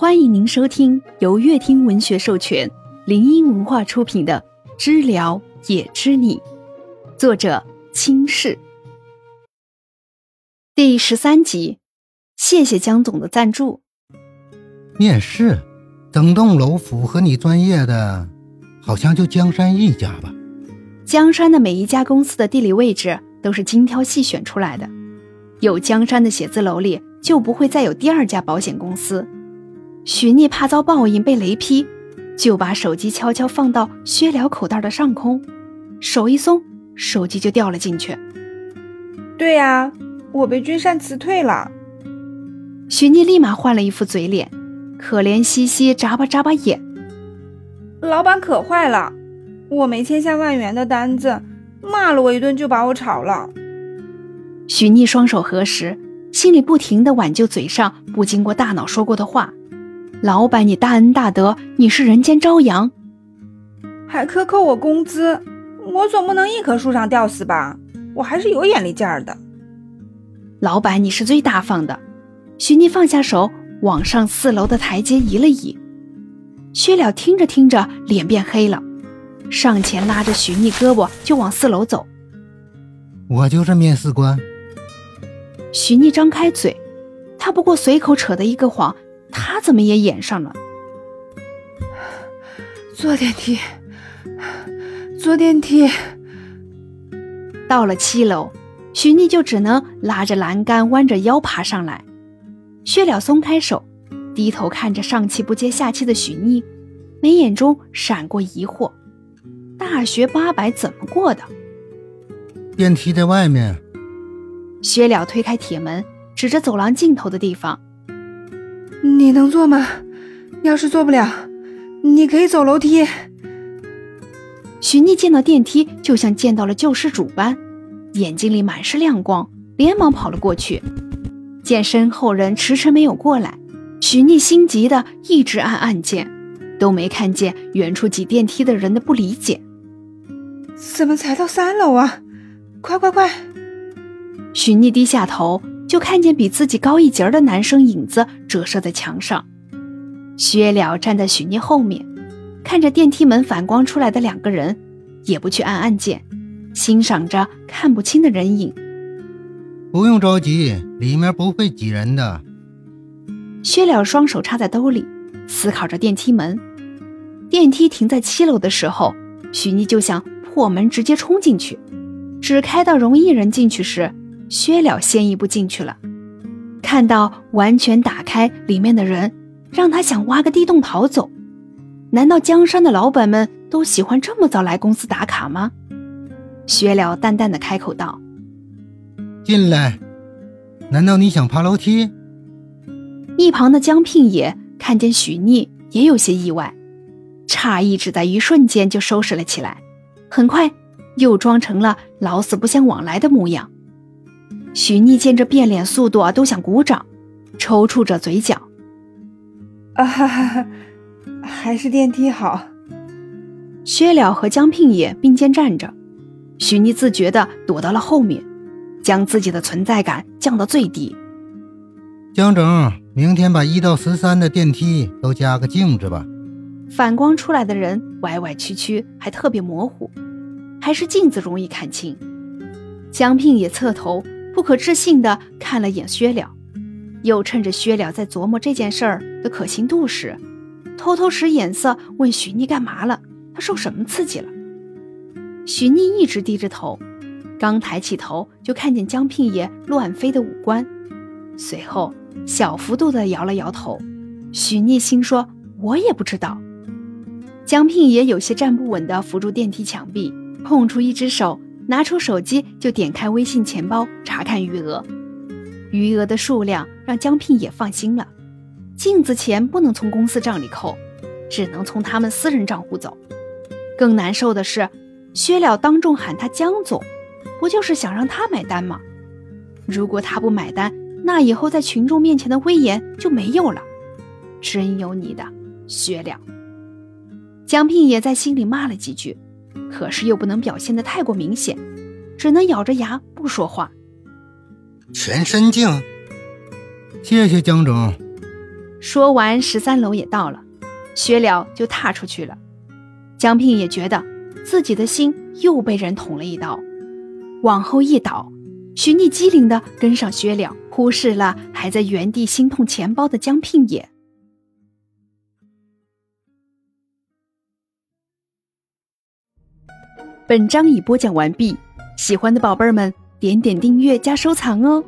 欢迎您收听由乐听文学授权、林音文化出品的《知了也知你》，作者清世。第十三集，谢谢江总的赞助。面试，整栋楼符合你专业的，好像就江山一家吧。江山的每一家公司的地理位置都是精挑细选出来的，有江山的写字楼里就不会再有第二家保险公司。许逆怕遭报应被雷劈，就把手机悄悄放到薛了口袋的上空，手一松，手机就掉了进去。对呀，我被君善辞退了。许逆立马换了一副嘴脸，可怜兮兮眨巴眨巴眼。老板可坏了，我没签下万元的单子，骂了我一顿就把我炒了。许逆双手合十，心里不停的挽救嘴上不经过大脑说过的话。老板，你大恩大德，你是人间朝阳，还克扣我工资，我总不能一棵树上吊死吧？我还是有眼力劲儿的。老板，你是最大方的。徐逆放下手，往上四楼的台阶移了移。薛了听着听着，脸变黑了，上前拉着徐逆胳膊就往四楼走。我就是面试官。徐逆张开嘴，他不过随口扯的一个谎。他怎么也演上了？坐电梯，坐电梯。到了七楼，许逆就只能拉着栏杆，弯着腰爬上来。薛了松开手，低头看着上气不接下气的许逆，眉眼中闪过疑惑：大学八百怎么过的？电梯在外面。薛了推开铁门，指着走廊尽头的地方。你能做吗？要是做不了，你可以走楼梯。许逆见到电梯，就像见到了救世主般，眼睛里满是亮光，连忙跑了过去。见身后人迟迟没有过来，许逆心急的一直按按键，都没看见远处挤电梯的人的不理解。怎么才到三楼啊？快快快！许逆低下头。就看见比自己高一截的男生影子折射在墙上，薛了站在许聂后面，看着电梯门反光出来的两个人，也不去按按键，欣赏着看不清的人影。不用着急，里面不会挤人的。薛了双手插在兜里，思考着电梯门。电梯停在七楼的时候，许妮就想破门直接冲进去，只开到容易人进去时。薛了先一步进去了，看到完全打开里面的人，让他想挖个地洞逃走。难道江山的老板们都喜欢这么早来公司打卡吗？薛了淡淡的开口道：“进来。”难道你想爬楼梯？一旁的江聘也看见许逆，也有些意外，诧异只在一瞬间就收拾了起来，很快又装成了老死不相往来的模样。许逆见这变脸速度啊，都想鼓掌，抽搐着嘴角。啊哈哈，还是电梯好。薛了和江聘也并肩站着，许逆自觉地躲到了后面，将自己的存在感降到最低。江总，明天把一到十三的电梯都加个镜子吧。反光出来的人歪歪曲曲，还特别模糊，还是镜子容易看清。江聘也侧头。不可置信地看了眼薛了，又趁着薛了在琢磨这件事儿的可行度时，偷偷使眼色问许逆干嘛了？他受什么刺激了？许逆一直低着头，刚抬起头就看见江聘爷乱飞的五官，随后小幅度地摇了摇头。许逆心说：“我也不知道。”江聘爷有些站不稳地扶住电梯墙壁，空出一只手。拿出手机就点开微信钱包查看余额，余额的数量让江聘也放心了。镜子钱不能从公司账里扣，只能从他们私人账户走。更难受的是，薛了当众喊他江总，不就是想让他买单吗？如果他不买单，那以后在群众面前的威严就没有了。真有你的，薛了！江聘也在心里骂了几句。可是又不能表现的太过明显，只能咬着牙不说话。全身镜，谢谢江总。说完，十三楼也到了，薛了就踏出去了。江聘也觉得自己的心又被人捅了一刀，往后一倒，徐逆机灵的跟上薛了，忽视了还在原地心痛钱包的江聘也。本章已播讲完毕，喜欢的宝贝儿们点点订阅加收藏哦。